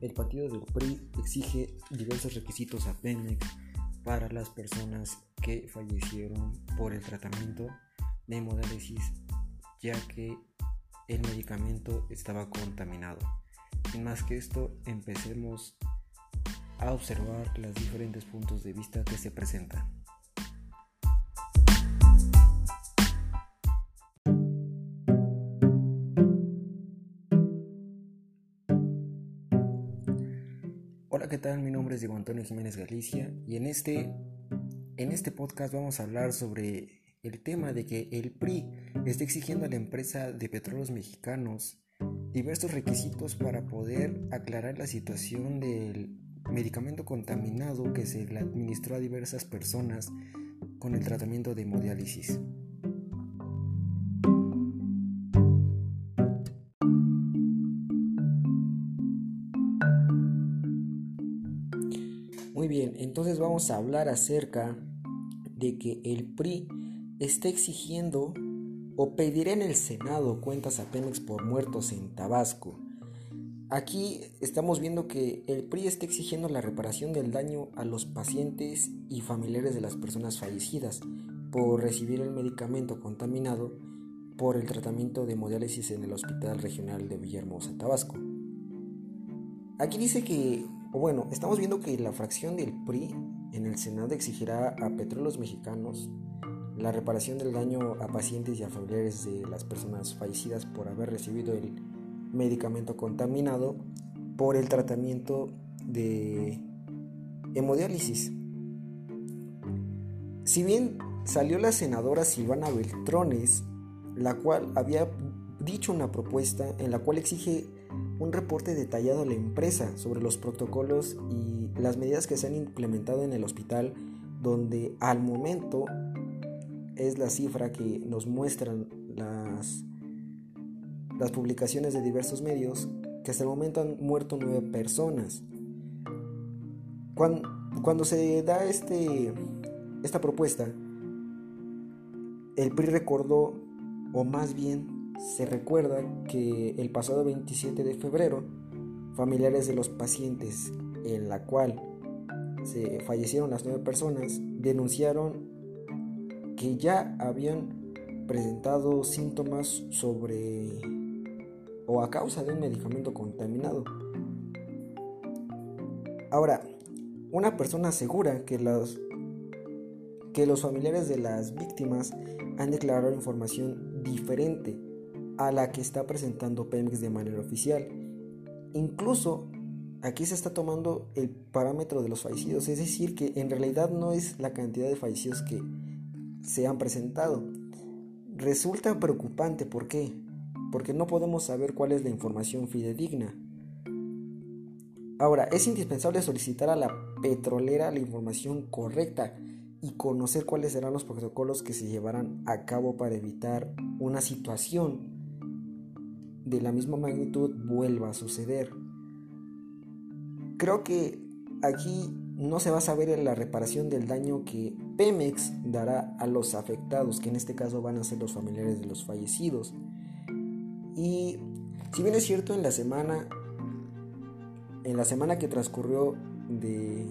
el partido del PRI exige diversos requisitos a Pemex para las personas que fallecieron por el tratamiento de hemodiálisis ya que el medicamento estaba contaminado. Sin más que esto, empecemos a observar los diferentes puntos de vista que se presentan. ¿Qué tal? Mi nombre es Diego Antonio Jiménez Galicia y en este, en este podcast vamos a hablar sobre el tema de que el PRI está exigiendo a la empresa de petróleos mexicanos diversos requisitos para poder aclarar la situación del medicamento contaminado que se le administró a diversas personas con el tratamiento de hemodiálisis. Entonces vamos a hablar acerca de que el PRI está exigiendo o pedirá en el Senado cuentas a Pemex por muertos en Tabasco. Aquí estamos viendo que el PRI está exigiendo la reparación del daño a los pacientes y familiares de las personas fallecidas por recibir el medicamento contaminado por el tratamiento de hemodiálisis en el Hospital Regional de Villahermosa, Tabasco. Aquí dice que bueno, estamos viendo que la fracción del PRI en el Senado exigirá a petróleos mexicanos la reparación del daño a pacientes y a familiares de las personas fallecidas por haber recibido el medicamento contaminado por el tratamiento de hemodiálisis. Si bien salió la senadora Silvana Beltrones, la cual había dicho una propuesta en la cual exige un reporte detallado a la empresa sobre los protocolos y las medidas que se han implementado en el hospital, donde al momento es la cifra que nos muestran las, las publicaciones de diversos medios, que hasta el momento han muerto nueve personas. Cuando, cuando se da este, esta propuesta, el PRI recordó, o más bien se recuerda que el pasado 27 de febrero, familiares de los pacientes en la cual se fallecieron las nueve personas denunciaron que ya habían presentado síntomas sobre o a causa de un medicamento contaminado. Ahora, una persona asegura que los, que los familiares de las víctimas han declarado información diferente a la que está presentando Pemex de manera oficial. Incluso aquí se está tomando el parámetro de los fallecidos, es decir, que en realidad no es la cantidad de fallecidos que se han presentado. Resulta preocupante, ¿por qué? Porque no podemos saber cuál es la información fidedigna. Ahora, es indispensable solicitar a la petrolera la información correcta y conocer cuáles serán los protocolos que se llevarán a cabo para evitar una situación de la misma magnitud vuelva a suceder. Creo que aquí no se va a saber la reparación del daño que Pemex dará a los afectados, que en este caso van a ser los familiares de los fallecidos. Y si bien es cierto en la semana en la semana que transcurrió de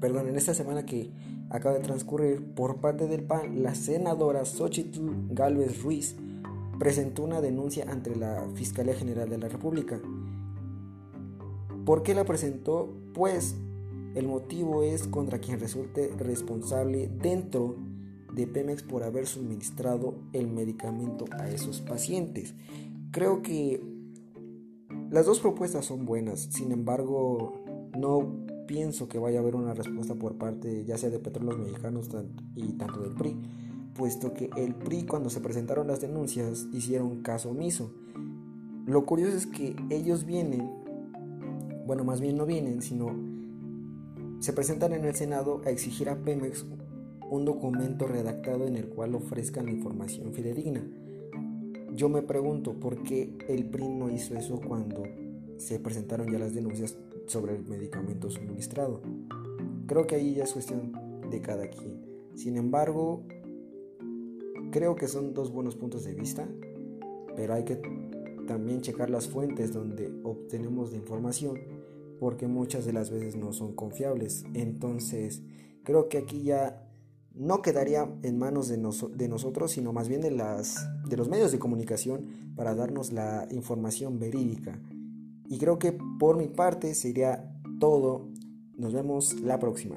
perdón, en esta semana que acaba de transcurrir por parte del PAN, la senadora Xochitl Galvez Ruiz presentó una denuncia ante la Fiscalía General de la República. ¿Por qué la presentó? Pues el motivo es contra quien resulte responsable dentro de Pemex por haber suministrado el medicamento a esos pacientes. Creo que las dos propuestas son buenas, sin embargo no pienso que vaya a haber una respuesta por parte ya sea de Petróleos Mexicanos y tanto del PRI puesto que el PRI cuando se presentaron las denuncias hicieron caso omiso. Lo curioso es que ellos vienen, bueno, más bien no vienen, sino se presentan en el Senado a exigir a Pemex un documento redactado en el cual ofrezcan información fidedigna. Yo me pregunto por qué el PRI no hizo eso cuando se presentaron ya las denuncias sobre el medicamento suministrado. Creo que ahí ya es cuestión de cada quien. Sin embargo, Creo que son dos buenos puntos de vista, pero hay que también checar las fuentes donde obtenemos la información, porque muchas de las veces no son confiables. Entonces, creo que aquí ya no quedaría en manos de, de nosotros, sino más bien de, las, de los medios de comunicación para darnos la información verídica. Y creo que por mi parte sería todo. Nos vemos la próxima.